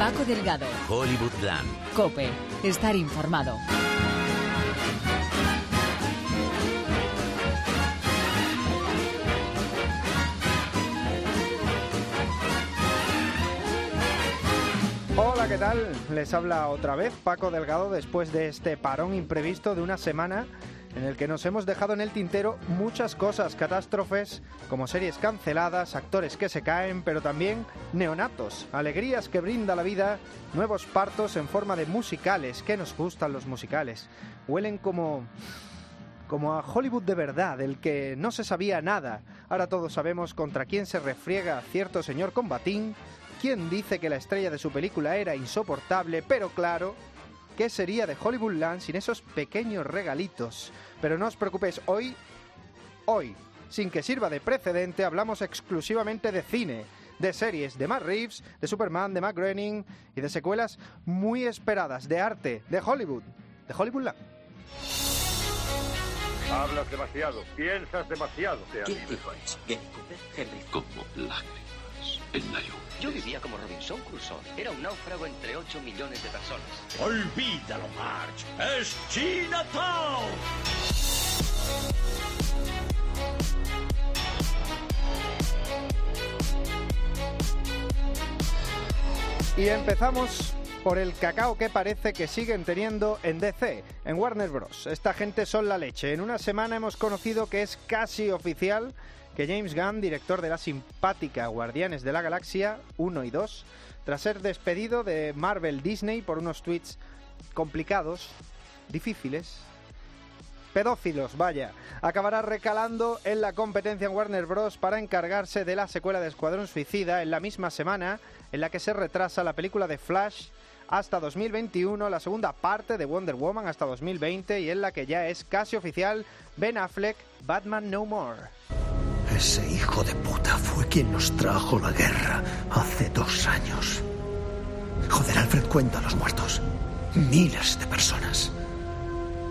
Paco Delgado. Hollywoodland. Cope. Estar informado. Hola, ¿qué tal? Les habla otra vez Paco Delgado después de este parón imprevisto de una semana en el que nos hemos dejado en el tintero muchas cosas, catástrofes, como series canceladas, actores que se caen, pero también neonatos, alegrías que brinda la vida, nuevos partos en forma de musicales, que nos gustan los musicales. Huelen como como a Hollywood de verdad, del que no se sabía nada. Ahora todos sabemos contra quién se refriega cierto señor combatín, quién dice que la estrella de su película era insoportable, pero claro, ¿qué sería de Hollywoodland sin esos pequeños regalitos? Pero no os preocupéis, hoy, hoy, sin que sirva de precedente, hablamos exclusivamente de cine, de series, de Matt Reeves, de Superman, de Matt Groening y de secuelas muy esperadas, de arte, de Hollywood, de Hollywoodland. Hablas demasiado, piensas demasiado. ¿Quién dijo Cooper? Henry. Como lágrimas en la lluvia. Yo vivía como Robinson Crusoe. Era un náufrago entre 8 millones de personas. Olvídalo, Marge. Es Chinatown. Y empezamos por el cacao que parece que siguen teniendo en DC, en Warner Bros. Esta gente son la leche. En una semana hemos conocido que es casi oficial que James Gunn, director de la simpática Guardianes de la Galaxia 1 y 2, tras ser despedido de Marvel Disney por unos tweets complicados, difíciles, pedófilos, vaya, acabará recalando en la competencia en Warner Bros. para encargarse de la secuela de Escuadrón Suicida en la misma semana en la que se retrasa la película de Flash hasta 2021, la segunda parte de Wonder Woman hasta 2020 y en la que ya es casi oficial Ben Affleck, Batman No More. Ese hijo de puta fue quien nos trajo la guerra hace dos años. Joder, Alfred cuenta a los muertos. Miles de personas.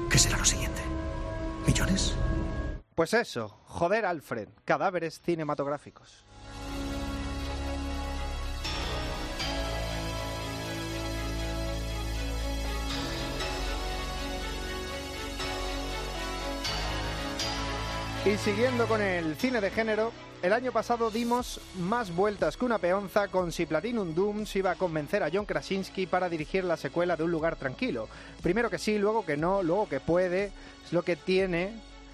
¿Qué será lo siguiente? ¿Millones? Pues eso, joder Alfred, cadáveres cinematográficos. Y siguiendo con el cine de género, el año pasado dimos más vueltas que una peonza con si Platinum Dooms iba a convencer a John Krasinski para dirigir la secuela de Un lugar tranquilo. Primero que sí, luego que no, luego que puede, es lo que tiene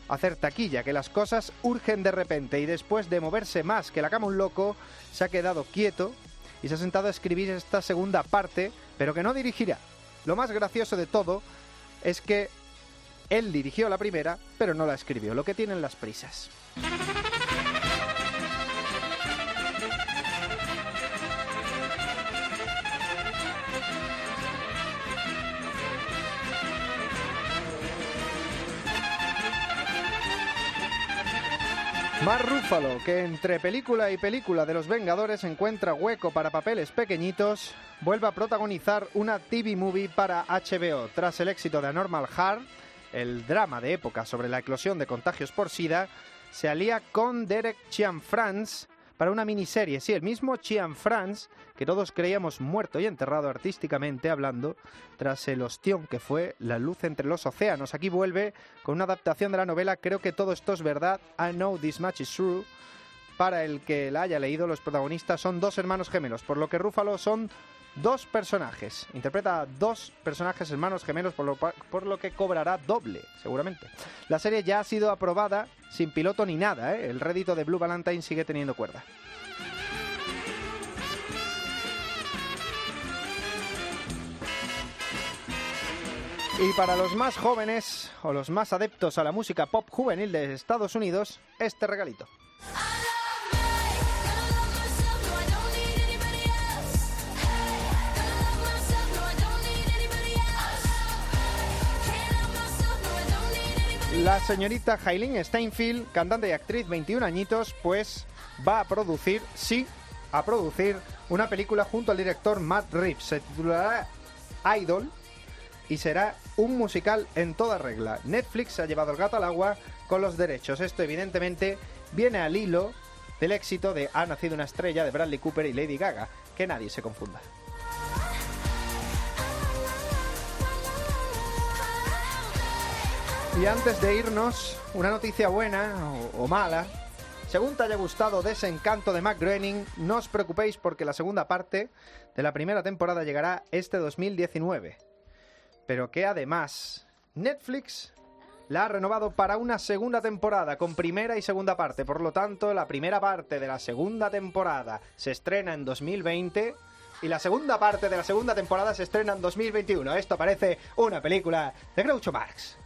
hacer taquilla, que las cosas urgen de repente y después de moverse más que la cama un loco, se ha quedado quieto y se ha sentado a escribir esta segunda parte, pero que no dirigirá. Lo más gracioso de todo es que él dirigió la primera, pero no la escribió, lo que tienen las prisas. Mar Rúfalo, que entre película y película de los Vengadores encuentra hueco para papeles pequeñitos, vuelve a protagonizar una TV movie para HBO. Tras el éxito de Anormal Heart, el drama de época sobre la eclosión de contagios por SIDA, se alía con Derek Chianfrance para una miniserie. Sí, el mismo Chianfrance que todos creíamos muerto y enterrado artísticamente hablando tras el ostión que fue La luz entre los océanos. Aquí vuelve con una adaptación de la novela Creo que todo esto es verdad, I know this much is true. Para el que la haya leído, los protagonistas son dos hermanos gemelos, por lo que Rúfalo son dos personajes. Interpreta a dos personajes hermanos gemelos, por lo, por lo, que cobrará doble, seguramente. La serie ya ha sido aprobada sin piloto ni nada, ¿eh? El rédito de Blue Valentine sigue teniendo cuerda. Y para los más jóvenes o los más adeptos a la música pop juvenil de Estados Unidos, este regalito. La señorita Hailin Steinfeld, cantante y actriz, 21 añitos, pues va a producir, sí, a producir una película junto al director Matt Reeves. Se titulará Idol y será un musical en toda regla. Netflix ha llevado el gato al agua con los derechos. Esto evidentemente viene al hilo del éxito de Ha nacido una estrella de Bradley Cooper y Lady Gaga. Que nadie se confunda. Y antes de irnos, una noticia buena o, mala. Según te haya gustado Desencanto de Mac Groening, no os preocupéis porque la segunda parte de la primera temporada llegará este 2019. Pero que además, Netflix la ha renovado para una segunda temporada con primera y segunda parte. Por lo tanto, la primera parte de la segunda temporada se estrena en 2020 y la segunda parte de la segunda temporada se estrena en 2021. Esto parece una película de Groucho Marx.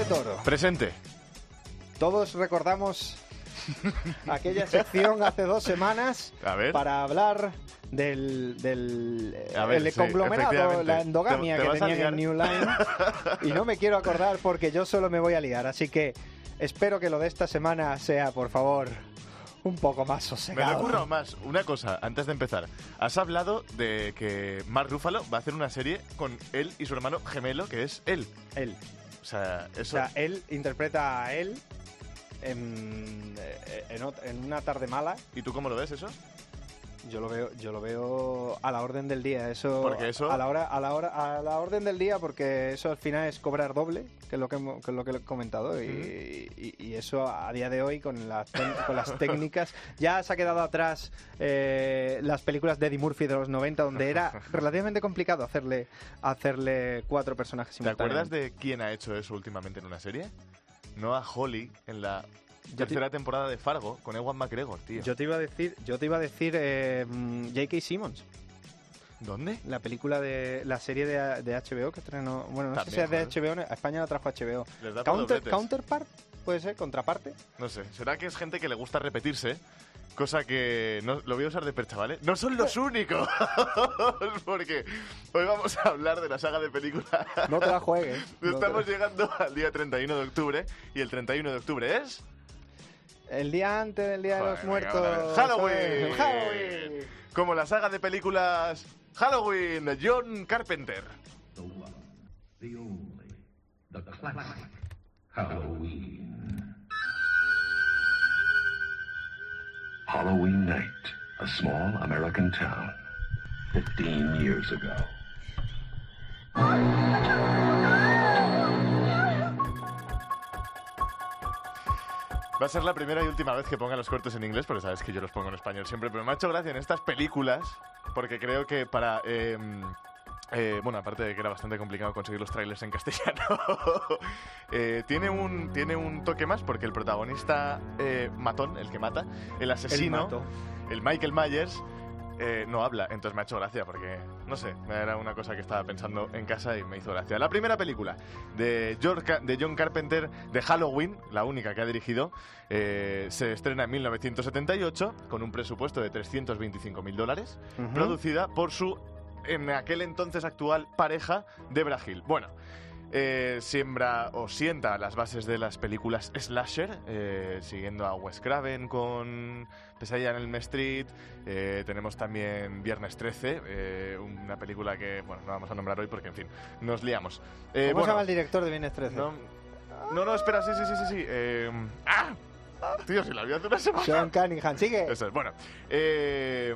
De Toro. Presente. Todos recordamos aquella sección hace dos semanas A ver. para hablar del, del A ver, el sí, conglomerado, la endogamia Te- te que vas a tenían en New Line. y no me quiero acordar porque yo solo me voy a liar. Así que espero que lo de esta semana sea, por favor, un poco más Me lo sosegado. currado más. Una cosa, antes de empezar. Has hablado de que Mark Ruffalo va a hacer una serie con él y su hermano gemelo, que es él. Él. O sea, O eso... sea, él interpreta a él en, eh, en en una tarde mala ¿Y tú cómo lo ves eso? Yo lo veo, yo lo veo a la orden del día. Eso, Porque eso- a la hora, a la hora, a la orden del día, porque eso al final es cobrar doble, que es lo que, que es lo que he comentado, y, y- y eso a día de hoy con las, con las técnicas ya se ha quedado atrás eh, las películas de Eddie Murphy de los 90, donde era relativamente complicado hacerle, hacerle cuatro personajes ¿Te acuerdas de quién ha hecho eso últimamente en una serie? Noah Holly en la tercera temporada de Fargo con Ewan McGregor, tío. Yo te iba a decir, yo te iba a decir eh, mm, J.K. Simmons. ¿Dónde? La película de la serie de, de HBO que estrenó. Bueno, no sé si es de HBO, a España la trajo HBO. Les da por Counter, dobletes. counterpart, puede ser, contraparte. No sé, será que es gente que le gusta repetirse, cosa que no, lo voy a usar de percha, ¿vale? No son los únicos, porque hoy vamos a hablar de la saga de películas. No te la juegues. no te Estamos llegando al día 31 de octubre y el 31 de octubre es El día antes del Día de los Joder, Muertos. Halloween. Halloween. como la saga de películas Halloween de John Carpenter. The one, the only, the classic Halloween. Halloween night, a small American town, 15 years ago. Va a ser la primera y última vez que ponga los cortes en inglés, porque sabes que yo los pongo en español siempre, pero me ha hecho gracia en estas películas, porque creo que para... eh, eh, bueno, aparte de que era bastante complicado conseguir los trailers en castellano, eh, tiene, un, tiene un toque más porque el protagonista eh, matón, el que mata, el asesino, el Michael Myers, eh, no habla. Entonces me ha hecho gracia porque, no sé, era una cosa que estaba pensando en casa y me hizo gracia. La primera película de, George de John Carpenter de Halloween, la única que ha dirigido, eh, se estrena en 1978 con un presupuesto de 325 mil dólares, producida por su, en aquel entonces actual, pareja de Brasil. Bueno. Eh, siembra o sienta las bases de las películas slasher, eh, siguiendo a Wes Craven con Pesadilla en el Street. eh, tenemos también Viernes 13, eh, una película que, bueno, no vamos a nombrar hoy porque, en fin, nos liamos. ¿Cómo se bueno, llama el director de Viernes 13? no, no, no, espera, sí, sí, sí, sí. sí. eh, ¡Ah! Tío, si la vi hace una semana. Sean Cunningham, sigue. Eso es, bueno. eh,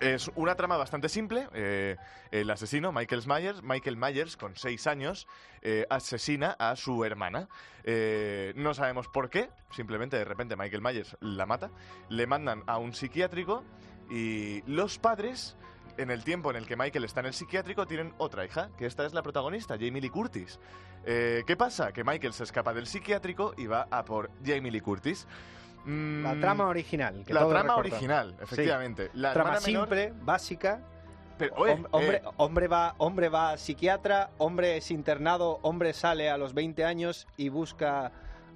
es una trama bastante simple. eh, el asesino, Michael Myers, Michael Myers, con seis años, eh, asesina a su hermana. Eh, no sabemos por qué, simplemente de repente Michael Myers la mata. Le mandan a un psiquiátrico y los padres, en el tiempo en el que Michael está en el psiquiátrico, tienen otra hija, que esta es la protagonista, Jamie Lee Curtis. ¿Qué pasa? Que Michael se escapa del psiquiátrico y va a por Jamie Lee Curtis. Mm, La trama original. que la trama original, efectivamente. La Trama menor- simple, básica. pero, oye, Hom- hombre, eh, hombre, va, hombre va a psiquiatra, hombre es internado, hombre sale a los 20 años y busca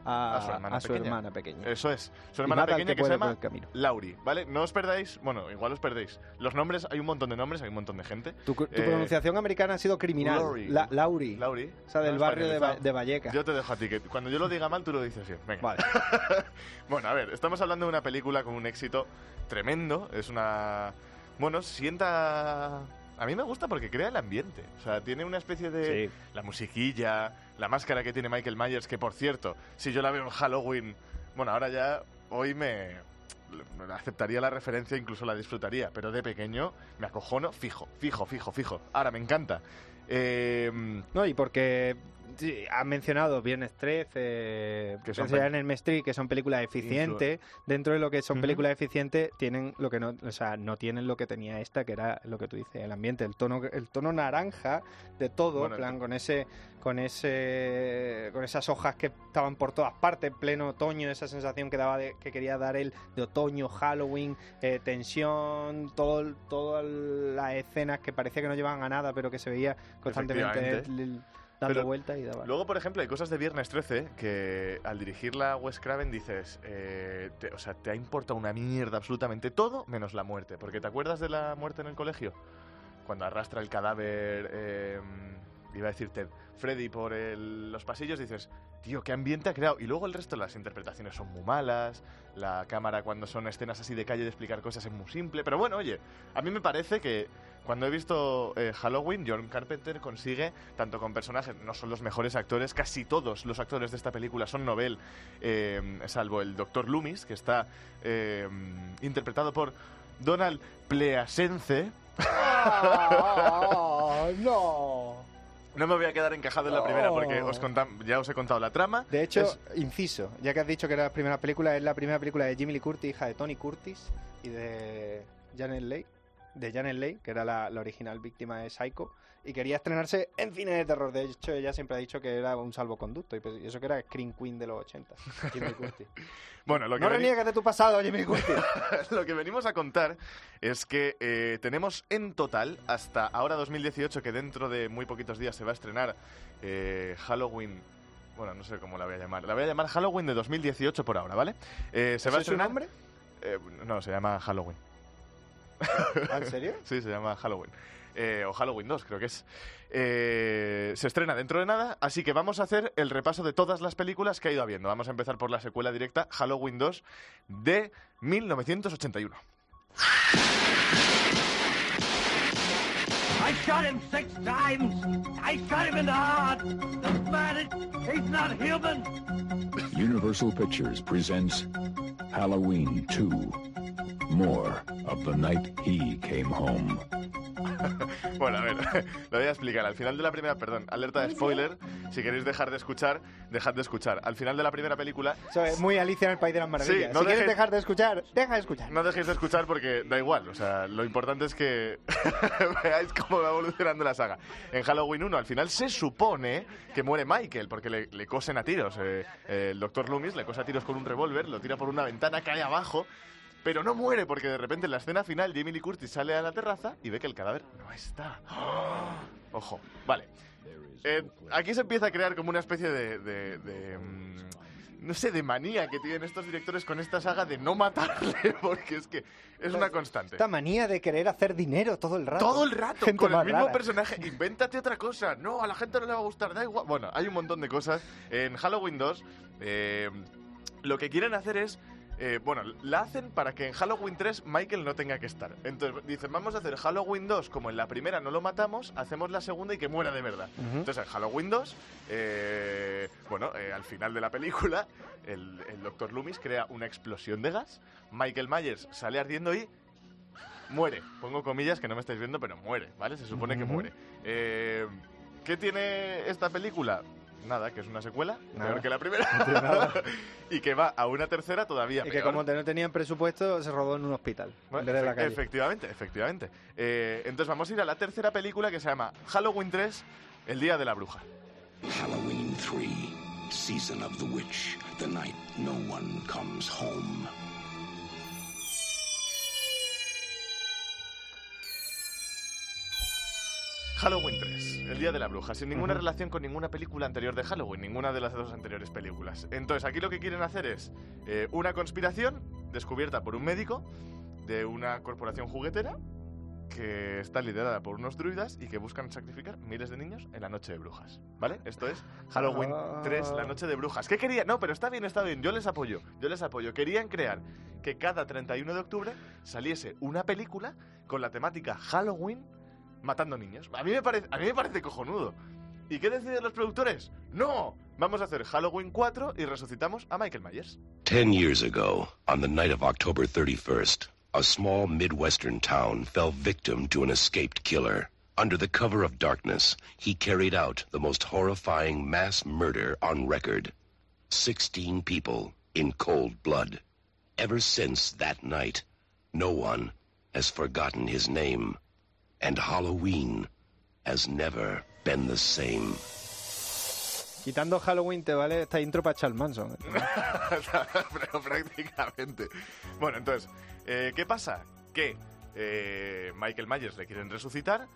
a, A su hermana a su pequeña. hermana pequeña. Eso es. Su hermana pequeña que que se llama. Lauri, ¿vale? No os perdáis, bueno, igual os perdéis. Los nombres, hay un montón de nombres, hay un montón de gente. Tu, tu Eh, pronunciación americana ha sido criminal. Lauri. La- Lauri. Lauri. O sea, del No, barrio de, de Vallecas. Yo te dejo a ti, que cuando yo lo diga mal tú lo dices bien. Venga. Vale. Bueno, a ver, estamos hablando de una película con un éxito tremendo. Es una... Bueno, sienta... A mí me gusta porque crea el ambiente. O sea, tiene una especie de... Sí. La musiquilla, la máscara que tiene Michael Myers, que por cierto, si yo la veo en Halloween... Bueno, ahora ya, hoy me... Aceptaría la referencia, incluso la disfrutaría, pero de pequeño me acojono fijo, fijo, fijo, fijo. Ahora me encanta. Eh, No, y porque sí, han mencionado Viernes 13, Que son en el Street, que son películas eficientes. Dentro de lo que son películas eficientes, tienen lo que no, o sea, no tienen lo que tenía esta, que era lo que tú dices, el ambiente, el tono, el tono naranja de todo, Bueno, plan, con ese, con ese, con esas hojas que estaban por todas partes, pleno otoño, esa sensación que daba de- que quería dar él de otoño, Halloween, eh, tensión, todo, todas las escenas que parecía que no llevaban a nada, pero que se veía constantemente dando Pero vueltas y daba. Luego, por ejemplo, hay cosas de Viernes 13 que al dirigirla a Wes Craven dices, eh, te- o sea, te ha importado una mierda absolutamente todo menos la muerte. Porque ¿te acuerdas de la muerte en el colegio? Cuando arrastra el cadáver, eh, iba a decir Ted, Freddy por los pasillos, dices, tío, qué ambiente ha creado. Y luego el resto las interpretaciones son muy malas, la cámara cuando son escenas así de calle de explicar cosas es muy simple. Pero bueno, oye, a mí me parece que cuando he visto eh, Halloween, John Carpenter consigue, tanto con personajes, no son los mejores actores, casi todos los actores de esta película son novel, eh, salvo el Dr. Loomis, que está eh, interpretado por Donald Pleasense. no. No me voy a quedar encajado en la primera porque Oh. os contam- ya os he contado la trama. De hecho, Es- inciso, ya que has dicho que era la primera película, es la primera película de Jimmy Lee Curtis, hija de Tony Curtis, y de Janet Leigh, de Janet Leigh, que era la, la original víctima de Psycho, y quería estrenarse en cine de terror. De hecho, ella siempre ha dicho que era un salvoconducto, y pues- y eso que era Scream Queen de los 80, Jimmy Curtis. bueno, lo que, no veni- de tu pasado, Jimmy Curtis. lo que venimos a contar es que eh, tenemos en total, hasta ahora 2018, que dentro de muy poquitos días se va a estrenar eh, Halloween. Bueno, no sé cómo la voy a llamar. La voy a llamar Halloween de 2018 por ahora, ¿vale? Eh, se va a ¿Ese es su estrenar. nombre? Eh, no, se llama Halloween. ¿Ah, ¿En serio? Sí, se llama Halloween. Eh, o Halloween 2, creo que es. Eh, se estrena dentro de nada, así que vamos a hacer el repaso de todas las películas que ha ido habiendo. Vamos a empezar por la secuela directa, Halloween 2, de 1981. I shot him six times. I shot him in the heart. The man, he's not human. Universal Pictures presents Halloween 2. More of the night he came home. Bueno, a ver, lo voy a explicar. Al final de la primera, perdón, alerta de spoiler. Si queréis dejar de escuchar, dejad de escuchar. Al final de la primera película, Eso es muy Alicia en el País de las Maravillas. Sí, no si quieres dejes- dejar de escuchar, deja de escuchar. no dejéis de escuchar porque da igual. O sea, lo importante es que veáis cómo va evolucionando la saga. En Halloween 1, al final se supone que muere Michael porque le, le cosen a tiros. Eh, eh, el doctor Loomis le cosa a tiros con un revólver, lo tira por una ventana, cae abajo. Pero no muere porque de repente en la escena final Jamie Lee Curtis sale a la terraza y ve que el cadáver no está. Ojo, vale. Eh, aquí se empieza a crear como una especie de... de- de, mm, no sé, de manía que tienen estos directores con esta saga de no matarle, porque es que es una constante. Esta manía de querer hacer dinero todo el rato. Todo el rato, Gente con el mismo rara. personaje. Invéntate otra cosa. No, a la gente no le va a gustar, da igual. Bueno, hay un montón de cosas. En Halloween 2, eh, lo que quieren hacer es. Eh, bueno, la hacen para que en Halloween 3 Michael no tenga que estar. Entonces dicen, vamos a hacer Halloween 2 como en la primera no lo matamos, hacemos la segunda y que muera de verdad. Entonces en Halloween 2, eh, bueno, eh, al final de la película, el, el Dr. Loomis crea una explosión de gas, Michael Myers sale ardiendo y muere. Pongo comillas que no me estáis viendo, pero muere, ¿vale? Se supone que muere. Eh, ¿Qué tiene esta película? Nada, que es una secuela, Nada. peor que la primera. No y que va a una tercera todavía Y peor. que como no tenían presupuesto, se rodó en un hospital. Bueno, en vez de la calle. Efectivamente, efectivamente. Eh, entonces vamos a ir a la tercera película que se llama Halloween 3, El Día de la Bruja. Halloween 3, Season of the Witch, the night no one comes home. Halloween 3, el Día de la Bruja, sin ninguna relación con ninguna película anterior de Halloween, ninguna de las dos anteriores películas. Entonces, aquí lo que quieren hacer es eh, una conspiración descubierta por un médico de una corporación juguetera que está liderada por unos druidas y que buscan sacrificar miles de niños en la noche de brujas. ¿Vale? Esto es Halloween 3, la noche de brujas. ¿Qué querían? No, pero está bien, está bien. Yo les apoyo. Yo les apoyo. Querían crear que cada 31 de octubre saliese una película con la temática Halloween matando niños. A mí me parece, a mí me parece cojonudo. ¿Y qué deciden los productores? No, vamos a hacer Halloween 4 y resucitamos a Michael Myers. Ten years ago, on the night of October 31st, a small Midwestern town fell victim to an escaped killer. Under the cover of darkness, he carried out the most horrifying mass murder on record. Sixteen people in cold blood. Ever since that night, no one has forgotten his name. And Halloween has never been the same. Quitando Halloween te vale esta intro para Charles Manson. Pero prácticamente. Bueno, entonces, eh, ¿qué pasa? Que eh, Michael Myers le quieren resucitar.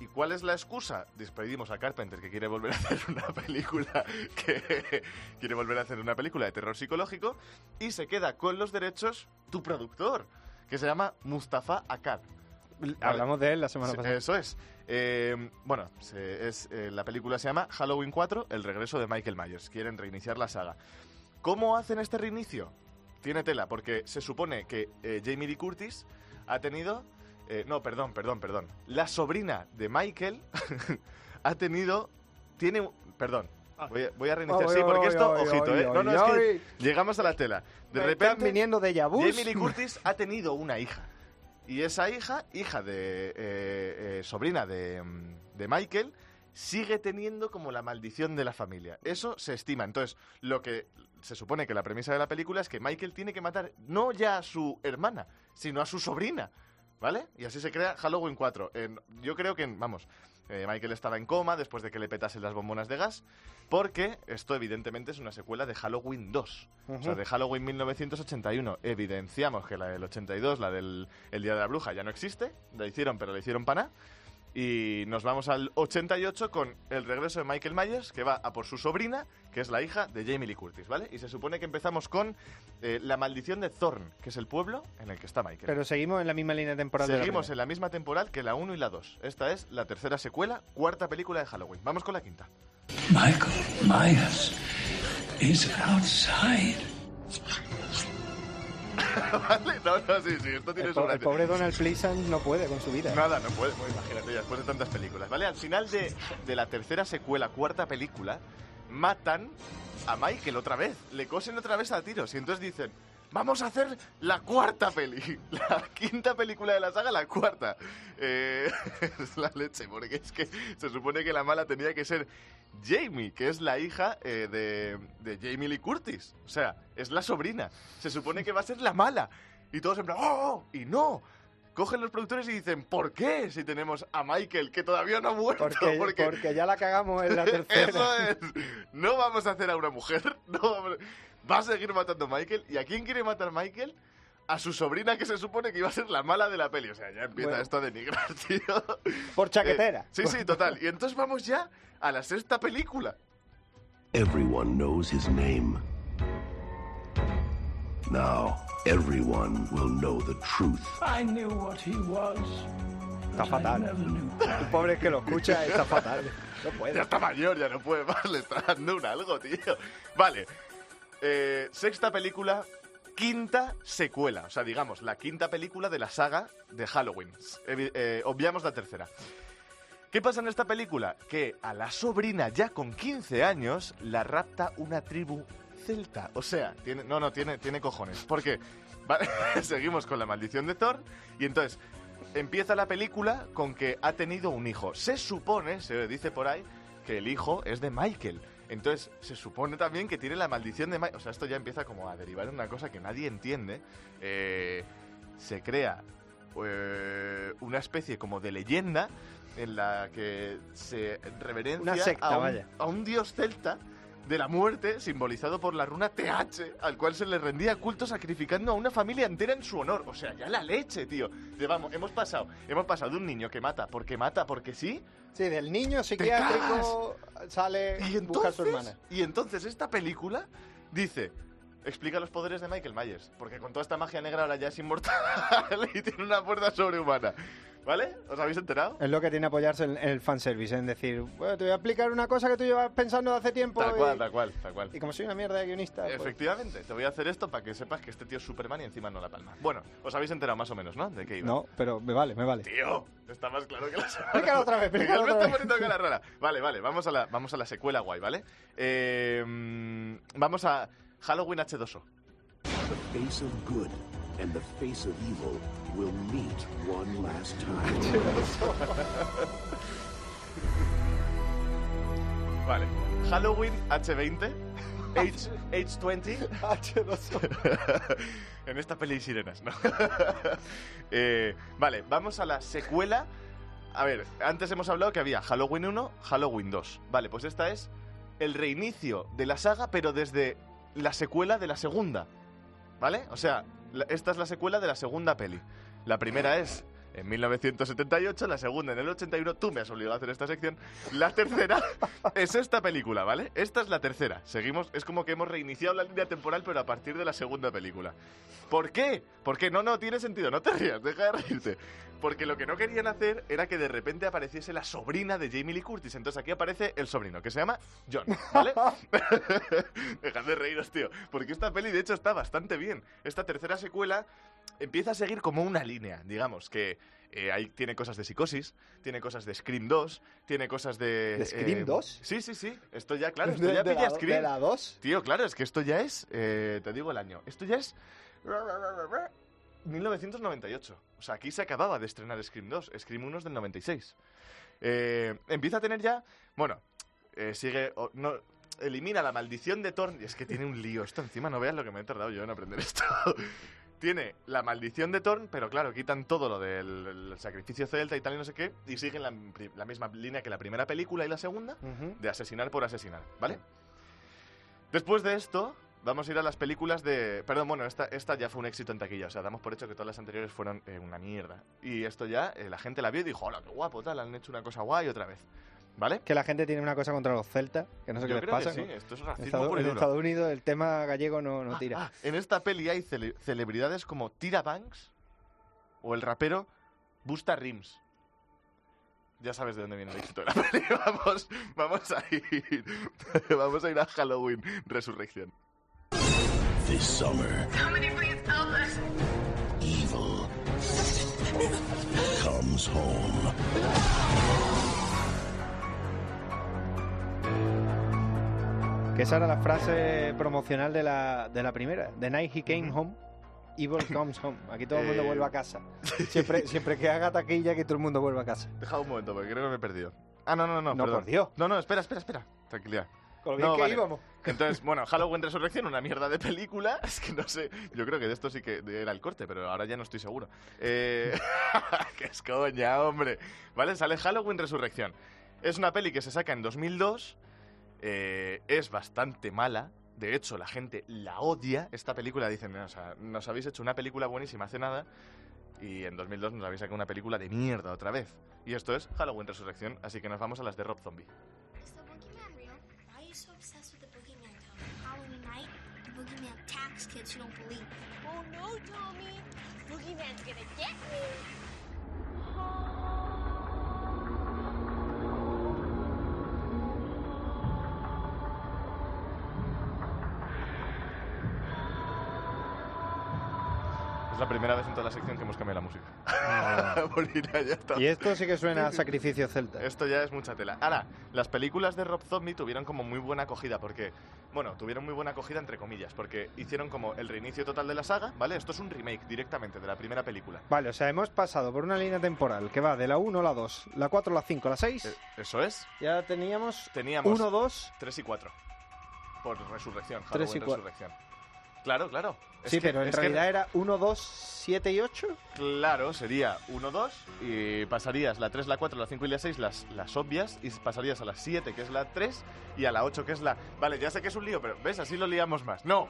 ¿Y cuál es la excusa? Despedimos a Carpenter que quiere volver a hacer una película que quiere volver a hacer una película de terror psicológico y se queda con los derechos tu productor, que se llama Mustafa Akkad. Hablamos de él la semana Sí, pasada. Eso es. Eh, bueno, se- es, eh, la película se llama Halloween 4, el regreso de Michael Myers. Quieren reiniciar la saga. ¿Cómo hacen este reinicio? Tiene tela, porque se supone que eh, Jamie Lee Curtis ha tenido... eh, no, perdón, perdón, perdón. La sobrina de Michael ha tenido... Tiene... Perdón. Voy a, voy a reiniciar. Sí, porque esto, ojito, ¿eh? No, no, es que llegamos a la tela. De Me están repente... viniendo vus. Jamie Lee Curtis ha tenido una hija. Y esa hija, hija de. eh, eh, sobrina de, mm, de Michael, sigue teniendo como la maldición de la familia. Eso se estima. Entonces, lo que se supone que la premisa de la película es que Michael tiene que matar no ya a su hermana, sino a su sobrina. ¿Vale? Y así se crea Halloween 4. En- yo creo que, vamos, eh, Michael estaba en coma después de que le petasen las bombonas de gas, porque esto evidentemente es una secuela de Halloween 2. O sea, de Halloween 1981 evidenciamos que la del 82, la del el Día de la Bruja, ya no existe. La hicieron, pero la hicieron pana. Y nos vamos al 88 con el regreso de Michael Myers, que va a por su sobrina, que es la hija de Jamie Lee Curtis, ¿vale? Y se supone que empezamos con eh, la maldición de Thorn, que es el pueblo en el que está Michael. Pero seguimos en la misma línea temporal de la Seguimos en la misma temporal que la 1 y la 2. Esta es la tercera secuela, cuarta película de Halloween. Vamos con la quinta. Michael Myers is outside. ¿Vale? No, no, sí, sí, esto tiene El, su po- el pobre Donald Pleasant no puede con su vida. Nada, no puede. Pues imagínate, ya después de tantas películas. ¿Vale? Al final de, de la tercera secuela, cuarta película, matan a Michael otra vez. Le cosen otra vez a tiros. Y entonces dicen, vamos a hacer la cuarta peli. La quinta película de la saga, la cuarta. Eh, es la leche, porque es que se supone que la mala tenía que ser Jamie, que es la hija eh, de, de Jamie Lee Curtis. O sea, es la sobrina. Se supone que va a ser la mala. Y todos en plan, ¡oh! oh", Y no. Cogen los productores y dicen, ¿por qué? Si tenemos a Michael, que todavía no ha muerto. Porque, porque porque ya la cagamos en la tercera. Eso es. No vamos a hacer a una mujer. No vamos- Va a seguir matando a Michael. ¿Y a quién quiere matar Michael? A su sobrina, que se supone que iba a ser la mala de la peli. O sea, ya empieza Bueno. esto a denigrar, tío. Por chaquetera. Eh, sí, sí, total. Y entonces vamos ya a la sexta película. Everyone knows his name. Now, everyone will know the truth. I knew what he was. Está fatal. El pobre que lo escucha está fatal. No Ya puede. está mayor, ya no puede más. Le está dando un algo, tío. Vale. Eh, sexta película, quinta secuela. O sea, digamos, la quinta película de la saga de Halloween. Eh, obviamos la tercera. ¿Qué pasa en esta película? Que a la sobrina, ya con 15 años, la rapta una tribu celta. O sea, tiene, no, no, tiene, tiene cojones. Porque vale, seguimos con la maldición de Thor y entonces empieza la película con que ha tenido un hijo. Se supone, se dice por ahí, que el hijo es de Michael. Entonces, se supone también que tiene la maldición de Michael. O sea, esto ya empieza como a derivar en una cosa que nadie entiende. Eh, se crea eh, una especie como de leyenda en la que se reverencia Una secta, a, un, vaya. a un dios celta de la muerte, simbolizado por la runa TH, al cual se le rendía culto sacrificando a una familia entera en su honor. O sea, ya la leche, tío. De, vamos, hemos pasado, hemos pasado de un niño que mata porque mata porque sí. Sí, del niño psiquiátrico sale Y busca a su entonces, hermana. y entonces esta película dice, explica los poderes de Michael Myers, porque con toda esta magia negra ahora ya es inmortal y tiene una fuerza sobrehumana. ¿Vale? ¿Os habéis enterado? Es lo que tiene apoyarse en, en el fanservice, en decir, bueno, te voy a explicar una cosa que tú llevas pensando de hace tiempo. Tal y- cual, tal cual, tal cual. Y como soy una mierda de guionista. pues- Efectivamente, te voy a hacer esto para que sepas que este tío es Superman y encima no la palma. Bueno, os habéis enterado más o menos, ¿no? De qué iba. No, pero me vale, me vale. Tío, está más claro que la semana. Explícalo otra vez, explícalo otra está vez. poniendo cara rara. Vale, vale, vamos a la, vamos a la secuela guay, ¿vale? Eh, vamos a Halloween H2O. The face of good and the face of evil will meet one last time. Vale, Halloween H20. H, H20. H2O. en esta peli hay sirenas, ¿no? Eh, vale, vamos a la secuela. A ver, antes hemos hablado que había Halloween 1, Halloween 2. Vale, pues esta es el reinicio de la saga, pero desde la secuela de la segunda. ¿Vale? O sea, esta es la secuela de la segunda peli. La primera es en 1978, la segunda en el 81. Tú me has obligado a hacer esta sección. La tercera es esta película, ¿vale? Esta es la tercera. Seguimos, es como que hemos reiniciado la línea temporal, pero a partir de la segunda película. ¿Por qué? Porque no, no, tiene sentido, no te rías, deja de reírte. Porque lo que no querían hacer era que de repente apareciese la sobrina de Jamie Lee Curtis. Entonces aquí aparece el sobrino, que se llama John, ¿vale? Dejad de reíros, tío. Porque esta peli, de hecho, está bastante bien. Esta tercera secuela empieza a seguir como una línea, digamos, que eh, ahí tiene cosas de psicosis, tiene cosas de Scream 2, tiene cosas de... ¿De Scream eh, 2? Sí, sí, sí. Esto ya, claro, esto ¿De- ya de pilla la- Scream. de la 2? Tío, claro, es que esto ya es, eh, te digo el año, esto ya es 1998. O sea, aquí se acababa de estrenar Scream 2, Scream 1 es del 96. Eh, empieza a tener ya, bueno, eh, sigue, no, elimina la maldición de Thorn, y es que tiene un lío esto encima, no veas lo que me he tardado yo en aprender esto. tiene la maldición de Thorn, pero claro, quitan todo lo del el sacrificio celta y tal y no sé qué, y siguen la, misma línea que la primera película y la segunda, de asesinar por asesinar, ¿vale? Después de esto, vamos a ir a las películas de... Perdón, bueno, esta, esta ya fue un éxito en taquilla, o sea, damos por hecho que todas las anteriores fueron eh, una mierda. Y esto ya, eh, la gente la vio y dijo, hola, qué guapo, tal, han hecho una cosa guay otra vez, ¿vale? Que la gente tiene una cosa contra los celtas, que no sé Yo qué les pasa. sí, ¿no? esto es en racismo Estados, puro y en. Estados Unidos el tema gallego no, no tira. Ah, en esta peli hay cele- celebridades como Tira Banks o el rapero Busta Rims. Ya sabes de dónde viene el éxito de la peli. Vamos, vamos a ir. vamos a ir a Halloween Resurrección. This summer, evil comes home. Que esa era la frase promocional de la, de la primera. The night he came home, evil comes home. Aquí todo el mundo Eh, vuelve a casa. Siempre, siempre que haga taquilla, que todo el mundo vuelva a casa. Deja un momento, porque creo que me he perdido. Ah, no, no, no. No, perdón. por Dios. No, no, espera, espera, espera. Tranquilidad. Con lo bien No, que vale. íbamos. Entonces, bueno, Halloween Resurrección, una mierda de película. Es que no sé. Yo creo que de esto sí que era el corte, pero ahora ya no estoy seguro. Eh... ¡Qué es coña, hombre! Vale, sale Halloween Resurrección. Es una peli que se saca en 2002. Eh, es bastante mala. De hecho, la gente la odia. Esta película dicen, "No, o sea, nos habéis hecho una película buenísima hace nada. Y en 2002 nos habéis sacado una película de mierda otra vez. Y esto es Halloween Resurrección, así que nos vamos a las de Rob Zombie. Oh no, Tommy! Boogeyman's gonna get me! Es la primera vez en toda la sección que hemos cambiado la música. Por ir allá está. Y esto sí que suena a sacrificio celta. Esto ya es mucha tela. Ahora, las películas de Rob Zombie tuvieron como muy buena acogida porque, bueno, tuvieron muy buena acogida entre comillas, porque hicieron como el reinicio total de la saga, ¿vale? Esto es un remake directamente de la primera película. Vale, o sea, hemos pasado por una línea temporal que va de la 1 a la 2, la 4, la 5, la 6. Eh, Eso es. Ya teníamos Teníamos 1, 2. 3 y 4. Por resurrección, Tres y Halloween cuatro. Resurrección. Claro, claro. Es Sí, que- pero en es que- realidad era 1, 2, 7 y 8. Claro, sería 1, 2 y pasarías la 3, la 4, la 5 y la 6, las, las obvias, y pasarías a la 7, que es la 3, y a la 8, que es la... Vale, ya sé que es un lío, pero ¿ves? Así lo liamos más. ¡No!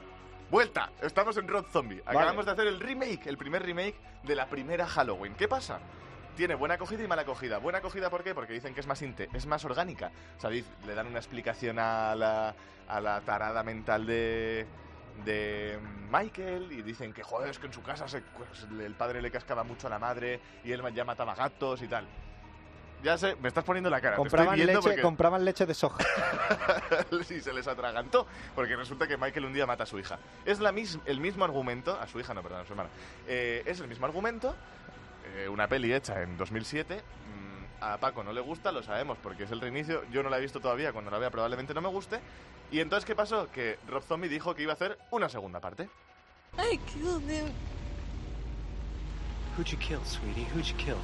¡Vuelta! Estamos en Road Zombie. Acabamos de hacer el remake, el primer remake de la primera Halloween. ¿Qué pasa? Tiene buena acogida y mala acogida. Buena acogida, ¿por qué? Porque dicen que es más inte, es más orgánica. O sea, le dan una explicación a la, a la tarada mental de, de Michael y dicen que, joder, es que en su casa se- pues, el padre le cascaba mucho a la madre y él ya mataba gatos y tal. Ya sé, me estás poniendo la cara. Compraban leche, porque- compraban leche de soja. sí, se les atragantó, porque resulta que Michael un día mata a su hija. Es la mis- el mismo argumento, a su hija no, perdón, a su hermana. Eh, es el mismo argumento, eh, una peli hecha en 2007. A Paco no le gusta, lo sabemos, porque es el reinicio. Yo no la he visto todavía, cuando la vea probablemente no me guste. Y entonces, ¿qué pasó? Que Rob Zombie dijo que iba a hacer una segunda parte. I killed him. Who'd you kill, sweetie? Who'd you kill?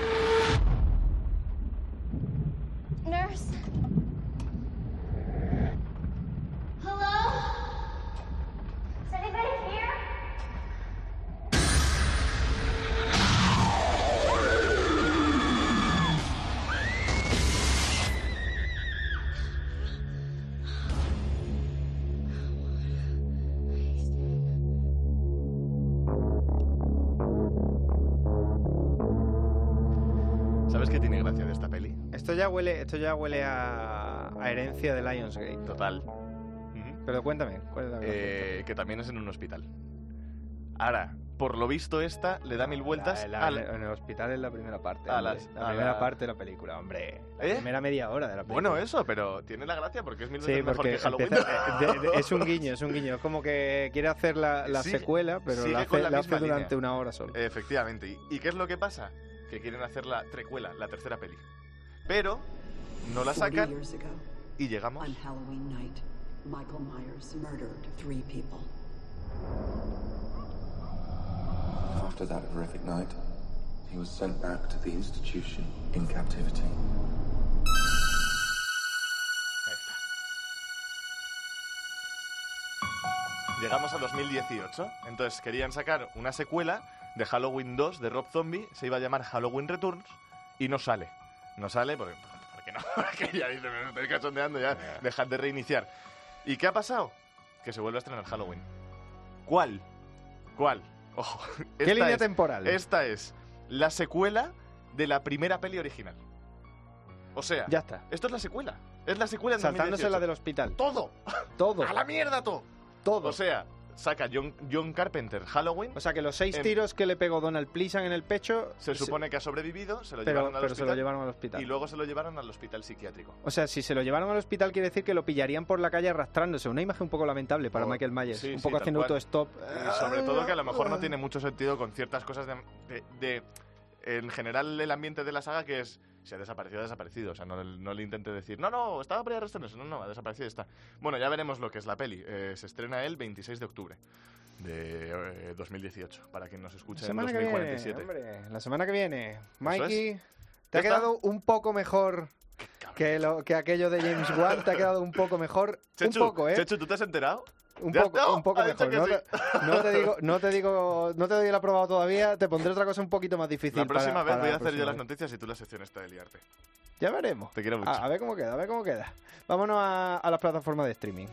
Nurse? Ya huele, esto ya huele a, a herencia de Lionsgate. Total. Pero cuéntame, ¿cuál es la? Eh, que también es en un hospital. Ahora, por lo visto esta le da mil vueltas La- la- al- en el hospital es la primera parte. A las- la a primera la- parte de la película, hombre. La ¿Eh? primera media hora de la película. Bueno, eso, pero tiene la gracia porque es mil veces Sí, mejor que Halloween. empieza- de- de- es un guiño, es un guiño. Es como que quiere hacer la, Sigue- secuela, pero la hace, hace durante línea. una hora solo. Efectivamente. ¿Y, y qué es lo que pasa? Que quieren hacer la trecuela, la tercera peli. Pero no la 40 sacan y llegamos. on Halloween night, Michael Myers murdered three people. After that horrific night, he was sent back to the institution in captivity. Llegamos a 2018. Entonces querían sacar una secuela de Halloween 2 de Rob Zombie. Se iba a llamar Halloween Returns y no sale. No sale porque, porque no. Porque ya me estoy cachondeando ya. Dejad de reiniciar. ¿Y qué ha pasado? Que se vuelve a estrenar Halloween. ¿Cuál? ¿Cuál? Ojo. ¿Qué esta línea es- temporal? Esta es la secuela de la primera peli original. O sea, Ya está. esto es la secuela. Es la secuela en Saltándose 2018. la del hospital. Todo. Todo. ¡A la mierda todo! Todo. O sea, saca John, John Carpenter Halloween. O sea que los seis en- tiros que le pegó Donald Pleasant en el pecho. Se supone que ha sobrevivido, se lo Pero- llevaron al pero se hospital. lo llevaron al hospital. Y luego se lo llevaron al hospital psiquiátrico. O sea, si se lo llevaron al hospital quiere decir que lo pillarían por la calle arrastrándose. Una imagen un poco lamentable para O- Michael Myers. sí, un poco haciendo autostop. Sobre todo que a lo mejor no tiene mucho sentido con ciertas cosas de, de- de- En general, el ambiente de la saga que es. Si ha desaparecido, ha desaparecido. O sea, no, no le intente decir, no, no, estaba por ahí arrastrándose. No, no, ha desaparecido y está. Bueno, ya veremos lo que es la peli. Eh, se estrena el 26 de octubre de eh, 2018. Para quien nos escuche La en semana que viene, 2047. hombre, la semana que viene. Mikey, es. te ha está. quedado un poco mejor que, lo, que aquello de James Wan. Te ha quedado un poco mejor. Chechu, un poco, ¿eh? Chechu, ¿tú te has enterado? Un poco, está, un poco mejor. No sí. te, no te digo, no te digo, no te doy el aprobado todavía. Te pondré otra cosa un poquito más difícil. La próxima para- vez para voy a hacer yo las noticias y tú la sección esta de liarte. Ya veremos. Te quiero mucho. A, a ver cómo queda, a ver cómo queda. Vámonos a, a las plataformas de streaming.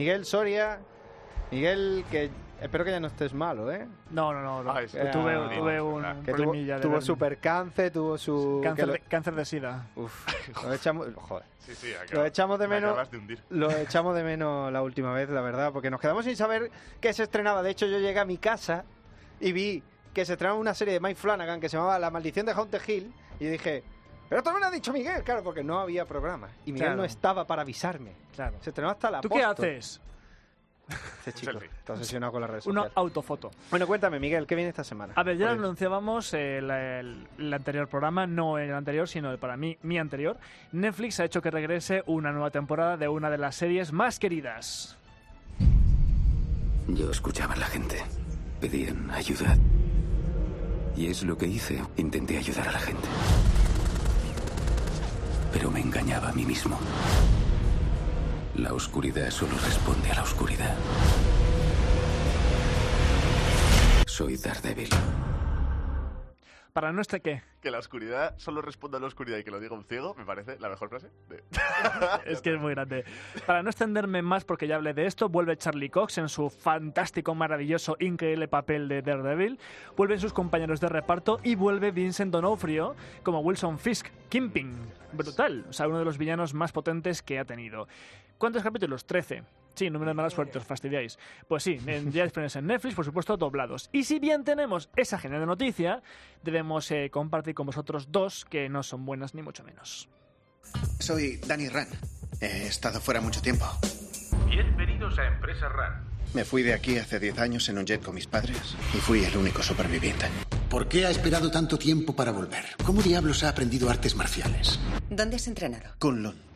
Miguel Soria. Miguel, que espero que ya no estés malo, ¿eh? No, no, no. no. Ay, Que tuve, tuve un que tuvo, de tuvo super cáncer, tuvo su... cáncer, lo- de, cáncer de sida. Uf, lo echamos... Joder. Sí, sí, Lo echamos de me menos. acabas de hundir. Lo echamos de menos la última vez, la verdad, porque nos quedamos sin saber que se estrenaba. De hecho, yo llegué a mi casa y vi que se estrenaba una serie de Mike Flanagan que se llamaba La maldición de Haunted Hill y dije, Pero me lo ha dicho Miguel, claro, porque no había programa. Y Miguel Claro. no estaba para avisarme. Claro. Se estrenó hasta la ¿Tú qué haces? Este chico está obsesionado con las redes Una sociales. autofoto. Bueno, cuéntame, Miguel, ¿qué viene esta semana? A ver, ya lo anunciábamos el, el- el anterior programa, no el anterior, sino el para mí, mi anterior. Netflix ha hecho que regrese una nueva temporada de una de las series más queridas. Yo escuchaba a la gente. Pedían ayuda. Y es lo que hice. Intenté ayudar a la gente. Pero me engañaba a mí mismo. La oscuridad solo responde a la oscuridad. Soy Daredevil. Para no estar qué. Que la oscuridad solo responde a la oscuridad y que lo diga un ciego, me parece la mejor frase. de- es que es muy grande. Para no extenderme más, porque ya hablé de esto, vuelve Charlie Cox en su fantástico, maravilloso, increíble papel de Daredevil. Vuelven sus compañeros de reparto y vuelve Vincent D'Onofrio como Wilson Fisk, Kimping. Brutal. O sea, uno de los villanos más potentes que ha tenido. ¿Cuántos capítulos? 13. Sí, número de mala suerte, os fastidiáis. Pues sí, en- ya disponibles en Netflix, por supuesto, doblados. Y si bien tenemos esa genial noticia, debemos eh, compartir con vosotros dos que no son buenas ni mucho menos. Soy Danny Rand. He estado fuera mucho tiempo. Bienvenidos a Empresa RAN. Me fui de aquí hace 10 años en un jet con mis padres y fui el único superviviente. ¿Por qué ha esperado tanto tiempo para volver? ¿Cómo diablos ha aprendido artes marciales? ¿Dónde has entrenado? Kunlun.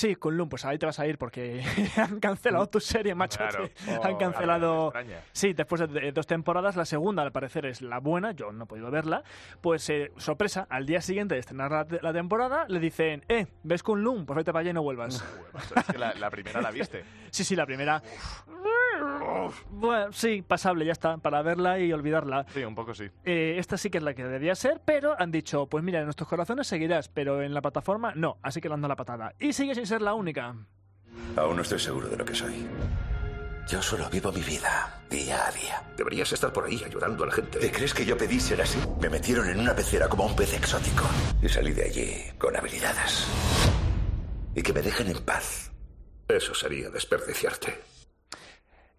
Sí, Kunlun, pues ahí te vas a ir porque han cancelado tu serie, macho. Claro. han Oh, cancelado. Sí, después de, dos temporadas, la segunda al parecer es la buena, yo no he podido verla. Pues eh, sorpresa, al día siguiente de estrenar la, la temporada, le dicen, eh, ¿ves Kunlun? Pues vete para allá y no vuelvas. Es que la, la primera la viste. sí, sí, la primera. Bueno, sí, pasable, ya está, para verla y olvidarla. Sí, un poco sí. Eh, esta sí que es la que debía ser, pero han dicho, pues mira, en nuestros corazones seguirás, pero en la plataforma no, así que le han dado la patada. Y sigue sin ser la única. Aún no estoy seguro de lo que soy. Yo solo vivo mi vida, día a día. Deberías estar por ahí ayudando a la gente. ¿Te crees que yo pedí ser así? Me metieron en una pecera como un pez exótico. Y salí de allí con habilidades. Y que me dejen en paz. Eso sería desperdiciarte.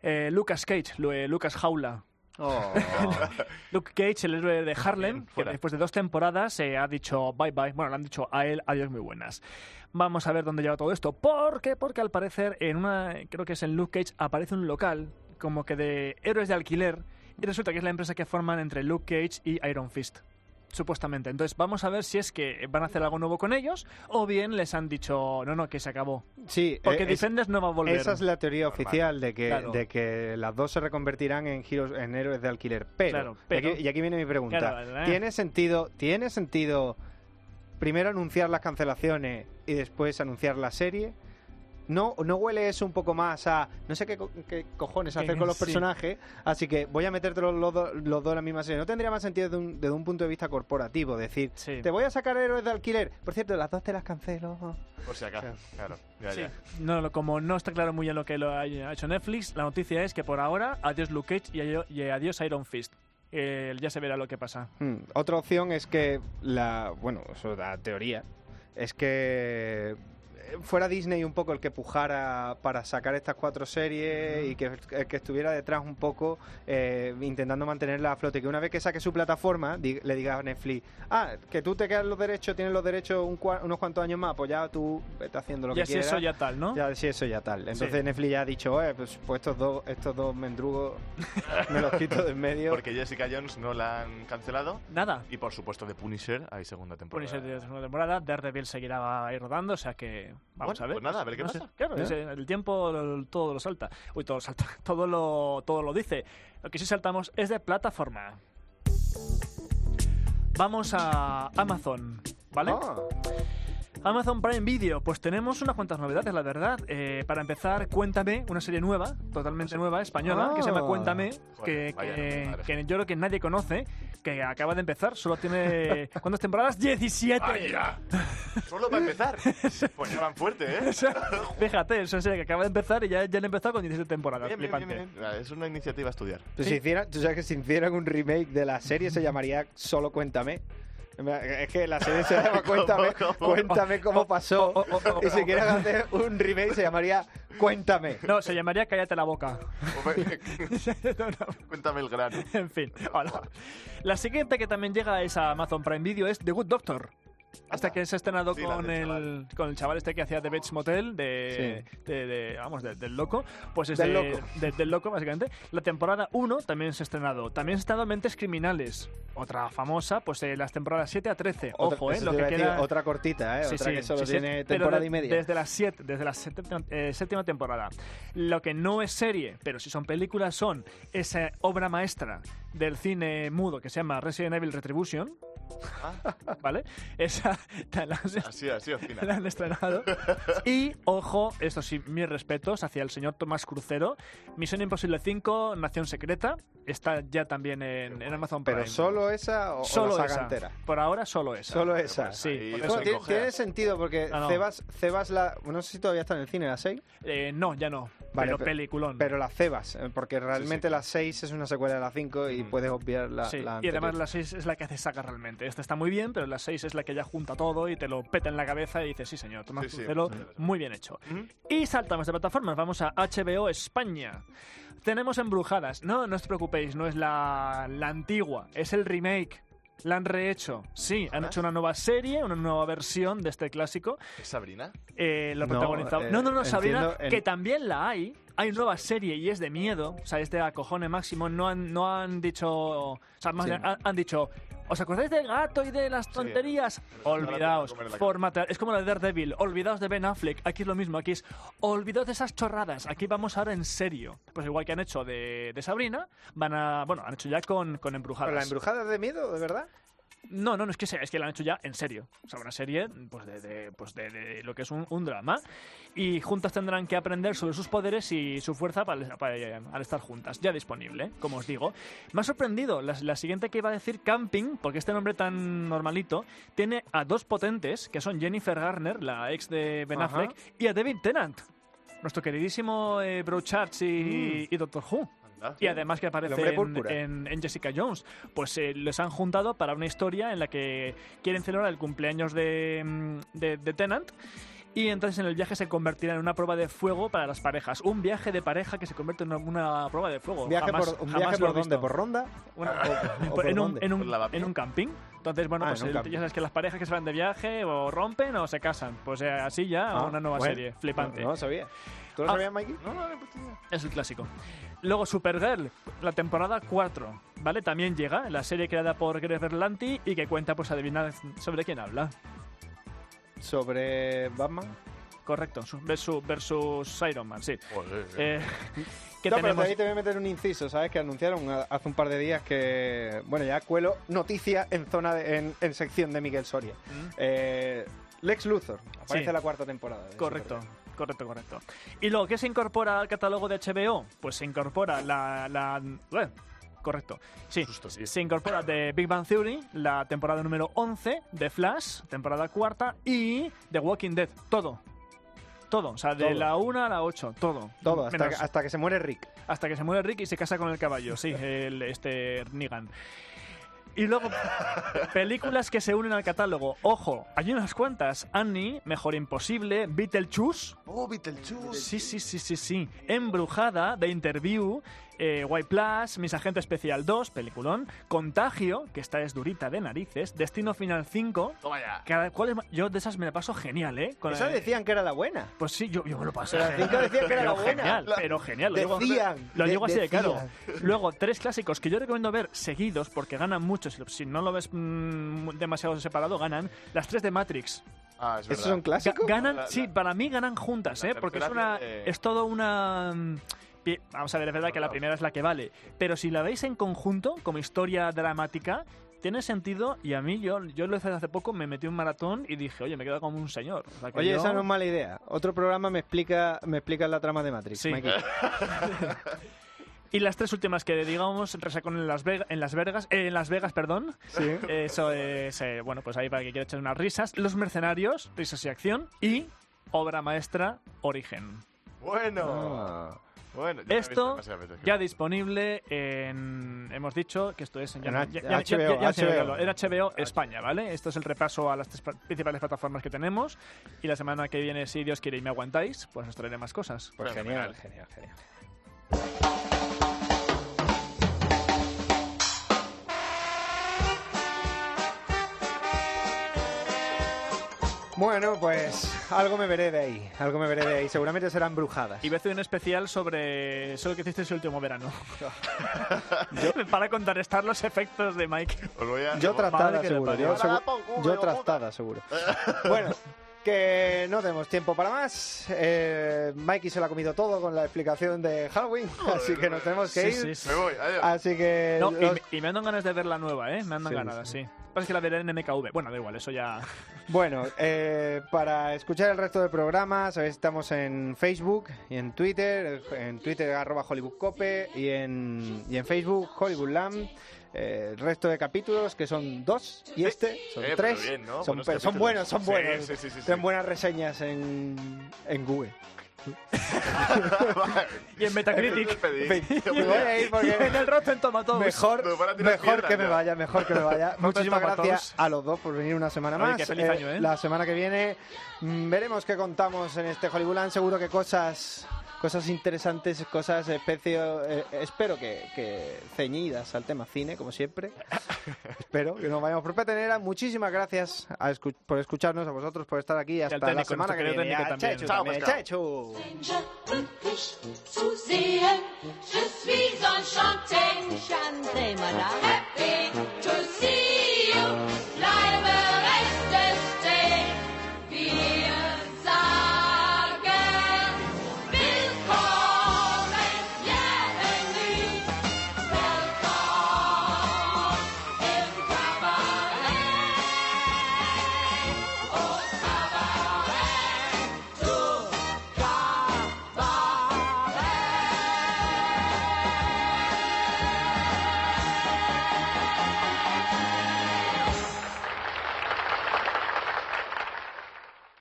Eh, Lucas Cage, Lu- Lucas Jaula. Luke Cage, el héroe de Harlem, que después de dos temporadas se ha dicho bye bye. Bueno, le han dicho a él adiós muy buenas. Vamos a ver dónde lleva todo esto. ¿Por qué? Porque al parecer, en una, creo que es en Luke Cage, aparece un local como que de héroes de alquiler. Y resulta que es la empresa que forman entre Luke Cage y Iron Fist. Supuestamente. Entonces, vamos a ver si es que van a hacer algo nuevo con ellos o bien les han dicho, no, no, que se acabó. Sí, Porque eh, es- Defenders no va a volver. Esa es la teoría oficial de que, Claro. de que las dos se reconvertirán en giros, en héroes de alquiler. Pero, Claro, y pero- aquí- y, aquí, viene mi pregunta. Claro. ¿Tiene sentido, ¿Tiene sentido primero anunciar las cancelaciones y después anunciar la serie? ¿No, ¿No huele eso un poco más a no sé qué, co- qué cojones hacer con los sí. personajes? Así que voy a meterte los, los dos- los dos en la misma serie. ¿No tendría más sentido desde un, desde un punto de vista corporativo? Decir, Sí. te voy a sacar héroes de alquiler. Por cierto, las dos te las cancelo. Por si acaso. Claro. Ya, Sí. ya. No, lo- como no está claro muy bien lo que lo ha hecho Netflix, la noticia es que por ahora, adiós Luke Cage y, adiós Iron Fist. Eh, ya se verá lo que pasa. Hmm, Otra opción es que la, bueno, eso da teoría, es que fuera Disney un poco el que pujara para sacar estas cuatro series y que, estuviera detrás un poco eh, intentando mantenerla a flote. Que una vez que saque su plataforma di- le diga a Netflix, ah, que tú te quedas los derechos, tienes los derechos un cua- unos cuantos años más, pues ya tú vete haciendo lo ya que si quieras. eso ya tal, ¿no? Ya, sí, eso ya tal. Entonces Sí. Netflix ya ha dicho, eh, pues, pues estos dos, estos dos mendrugos me los quito de en medio. Porque Jessica Jones no la han cancelado. Nada. Y por supuesto de Punisher hay segunda temporada. Punisher de segunda temporada, Daredevil seguirá ahí rodando, o sea que vamos Bueno, a ver. pues nada, a ver qué no pasa. sé, Claro, ¿Eh? es, el tiempo todo lo salta. Uy, todo lo salta. Todo lo, todo lo dice. Lo que sí saltamos es de plataforma. Vamos a Amazon, ¿vale? Ah. Amazon Prime Video, pues tenemos unas cuantas novedades, la verdad. Eh, para empezar, Cuéntame, una serie nueva, totalmente nueva, española, que se llama Ah. Cuéntame, Joder, que, vaya, que- que yo creo que nadie conoce, que acaba de empezar, solo tiene... ¿Cuántas temporadas? ¡17! ¡Vaya! Solo para empezar. Pues ya van fuerte, ¿eh? O sea, Fíjate, es una serie que acaba de empezar y ya, ya han empezado con 17 temporadas. Bien, bien, bien, flipante. bien. Es una iniciativa a estudiar. Pues si hicieran, tú sabes que si hicieran un remake de la serie se llamaría Solo Cuéntame. Es que la serie se llama Cuéntame, ¿Cómo, cómo? Cuéntame cómo pasó. Y si quieren hacer un remake se llamaría Cuéntame. No, se llamaría Cállate la boca. No, no. Cuéntame el grano. En fin, hola. La siguiente que también llega es a Amazon Prime Video es The Good Doctor. Esta que se ha estrenado Sí, con, el, con el chaval este que hacía The Bates Motel, de, de- de- vamos, de- del loco. Pues es Del de- loco. de- del loco, básicamente. La temporada 1 también se ha estrenado. También se ha estrenado Mentes Criminales. Otra famosa, pues eh, las temporadas 7 a 13. Otra- Ojo, eh, lo que decir, queda... otra cortita, ¿eh? Sí, otra sí, que solo sí, sí, tiene temporada y media. Desde la, siete, desde la séptima, eh, séptima temporada. Lo que no es serie, pero si son películas, son esa obra maestra del cine mudo que se llama Resident Evil Retribution. ¿Vale? Esa la, Así, así al final. la han estrenado. Y, ojo, esto sí, mis respetos hacia el señor Tomás Crucero. Misión Imposible 5, Nación Secreta. Está ya también en, en Amazon Prime. ¿Pero solo esa o, o Solo la saga esa. entera? Por ahora, solo esa. Solo esa. pues Sí, Bueno, tiene, sentido porque Ah, no. Cebas, Cebas la, no sé si todavía está en el cine, la 6. Eh, no, ya no. Vale, pero pe- peliculón. Pero la Cebas, eh, porque realmente claro. la 6 es una secuela de la 5 y puedes obviar la, Sí, la y además la 6 es la que hace saga realmente. Esta está muy bien, pero la 6 es la que ya junta todo y te lo peta en la cabeza y dices, sí señor, Sí, sí, sí, sí. muy bien hecho. Y saltamos de plataformas, vamos a HBO España. Tenemos Embrujadas. No, no os preocupéis, no es la, la antigua, es el remake. La han rehecho. Sí, han hecho una nueva serie, una nueva versión de este clásico. ¿Es Sabrina? Eh, lo No, protagonizado. eh, no, no, no, Sabrina, entiendo en- que también la hay. Hay nueva serie y es de miedo. O sea, es de acojone máximo. No han, no han dicho. O sea, más Sí. bien, han, han dicho. ¿Os acordáis del gato y de las tonterías? Olvidaos. Formata. Es como la de Daredevil. Olvidaos de Ben Affleck. Aquí es lo mismo. Aquí es. Olvidaos de esas chorradas. Aquí vamos ahora en serio. Pues igual que han hecho de, de Sabrina, van a. Bueno, han hecho ya con, con Embrujadas. ¿Pero la embrujada es de miedo, de verdad? No, no, no es que sea, es que la han hecho ya en serio. O sea, una serie pues de, de- pues de, de lo que es un, un drama. Y juntas tendrán que aprender sobre sus poderes y su fuerza para, para- al estar juntas. Ya disponible, ¿eh? como os digo. Me ha sorprendido la, la siguiente que iba a decir Camping, porque este nombre tan normalito tiene a dos potentes, que son Jennifer Garner, la ex de Ben Ajá. Affleck, y a David Tennant. Nuestro queridísimo eh, y, y Doctor Who. Anda. Y además que aparece en, en- en Jessica Jones. Pues eh, les han juntado para una historia en la que quieren celebrar el cumpleaños de, mm, de, de Tennant. Y entonces en el viaje se convertirá en una prueba de fuego para las parejas. Un viaje de pareja que se convierte en una, prueba de fuego. ¿Viaje Jamás- por, ¿Un jamás viaje por dónde? ¿Por ronda? Una- ¿O- o por en, un, en, un, en un camping. Entonces, bueno, Ah, pues en el- camping. ya sabes que las parejas que se van de viaje o rompen o se casan. Pues eh, así ya, Ah, una nueva bueno. serie. Flipante. No, no lo sabía. ¿Tú lo Ah. sabías, Mikey? No, no, no, idea. Es el clásico. Luego Supergirl, la temporada 4, ¿vale? También llega, la serie creada por Greg Berlanti y que cuenta, pues, adivinar sobre quién habla. Sobre Batman. Correcto, su- versus, versus Iron Man, sí. Joder, Eh, ¿Qué no, pero ahí te voy a meter un inciso, ¿sabes? Que anunciaron hace un par de días que, bueno, ya cuelo noticia en zona de- en, en sección de Miguel Soria. Mm. Eh, Lex Luthor, aparece Sí. la cuarta temporada. Correcto, Supergirl. Correcto, correcto. ¿Y luego qué se incorpora al catálogo de HBO? Pues se incorpora la... la bueno, correcto. Sí, se incorpora de Big Bang Theory, la temporada número 11, de Flash, temporada cuarta, y The Walking Dead, todo. Todo, o sea, de Todo. la 1 a la 8, todo. Todo, hasta, que, hasta que se muere Rick. hasta que se muere Rick y se casa con el caballo, sí, el, este Negan. Y luego, películas que se unen al catálogo. Ojo, hay unas cuantas. Annie, Mejor Imposible, Beetlejuice. Oh, Beetlejuice. Sí, sí, sí, sí, sí. Embrujada, The Interview, eh, White Plus, Mis Agente Especial 2, peliculón. Contagio, que esta es durita de narices. Destino Final 5. Toma ya. Cada cual es ma- yo de esas me la paso genial, ¿eh? Con Esa el- decían que era la buena. pues sí, yo, yo me lo pasé. Pero las cinco decían que era la buena. Genial, La- pero genial. Lo digo, Decían, lo de- digo así de claro. decían. Luego, tres clásicos que yo recomiendo ver seguidos porque ganan mucho. Si, si no lo ves mm, demasiado separado, ganan. Las tres de Matrix. Ah, es verdad. ¿Esos son clásicos? Ga- ganan, La- sí, para mí ganan juntas, la ¿eh? Porque es tercera una. tiene- Es todo una. mm, Vamos a ver, es verdad que la primera es la que vale. Pero si la veis en conjunto, como historia dramática, tiene sentido. Y a mí, yo, yo lo hice hace poco, me metí un maratón y dije, oye, me he quedado como un señor. O sea, que Oye, yo- esa no es mala idea. Otro programa me explica, me explica la trama de Matrix. Sí. Y las tres últimas que digamos resacón en Las Vegas, en Las Vegas, eh, en Las Vegas, perdón. Sí. Eso es, eh, bueno, pues ahí para que quiera echar unas risas. Los Mercenarios, risas y acción. Y obra maestra, Origen. Bueno. Ah. Bueno, ya Esto ya disponible en... Hemos dicho que esto es en, En ya- ya- ya- HBO, ya- HBO. en HBO España, ¿vale? Esto es el repaso a las tres pa- principales plataformas que tenemos. Y la semana que viene, si Dios quiere y me aguantáis, pues os traeré más cosas. Pues Fenomenal. genial, genial, genial. Bueno, pues algo me veré de ahí, algo me veré de ahí. Seguramente serán brujadas. Y voy a hacer un especial sobre, sobre lo que hiciste ese último verano. Para contrarrestar los efectos de Mike. Os voy a- Yo Madre trastada que le seguro, parió. yo, segu- yo trastada seguro. Bueno, que no tenemos tiempo para más. Eh, Mikey se lo ha comido todo con la explicación de Halloween, así que nos tenemos que Sí, ir. sí, sí. Me voy, adiós. Así que No, y, los- y me andan ganas de ver la nueva, ¿eh? Me andan Sí, ganas, sí. sí. Pasa que la veré en MKV. Bueno, da igual, eso ya... Bueno, eh, para escuchar el resto del programa, sabéis, estamos en Facebook y en Twitter, en Twitter arroba HollywoodCope y en, y en Facebook Hollywoodland. Eh, el resto de capítulos, que son dos, y este son Eh, tres. bien, ¿no? son, Buenos son buenos, son Sí, buenos. sí, sí, sí, sí. Tienen buenas reseñas en, en Google. Y en Metacritic. Me voy a ir porque en el Rotten Tomatoes. mejor, mejor que me ya. vaya, mejor que me vaya. Muchísimas gracias a los dos por venir una semana más. feliz año, ¿eh? La semana que viene mm, veremos qué contamos en este Hollywoodland. Seguro que cosas cosas interesantes, cosas eh, especio, eh, espero que, que, ceñidas al tema cine, como siempre. espero que nos vayamos por petenera. Muchísimas gracias a escu por escucharnos, a vosotros por estar aquí. Hasta técnico, la semana que viene. A Chao, también. Chechu. Je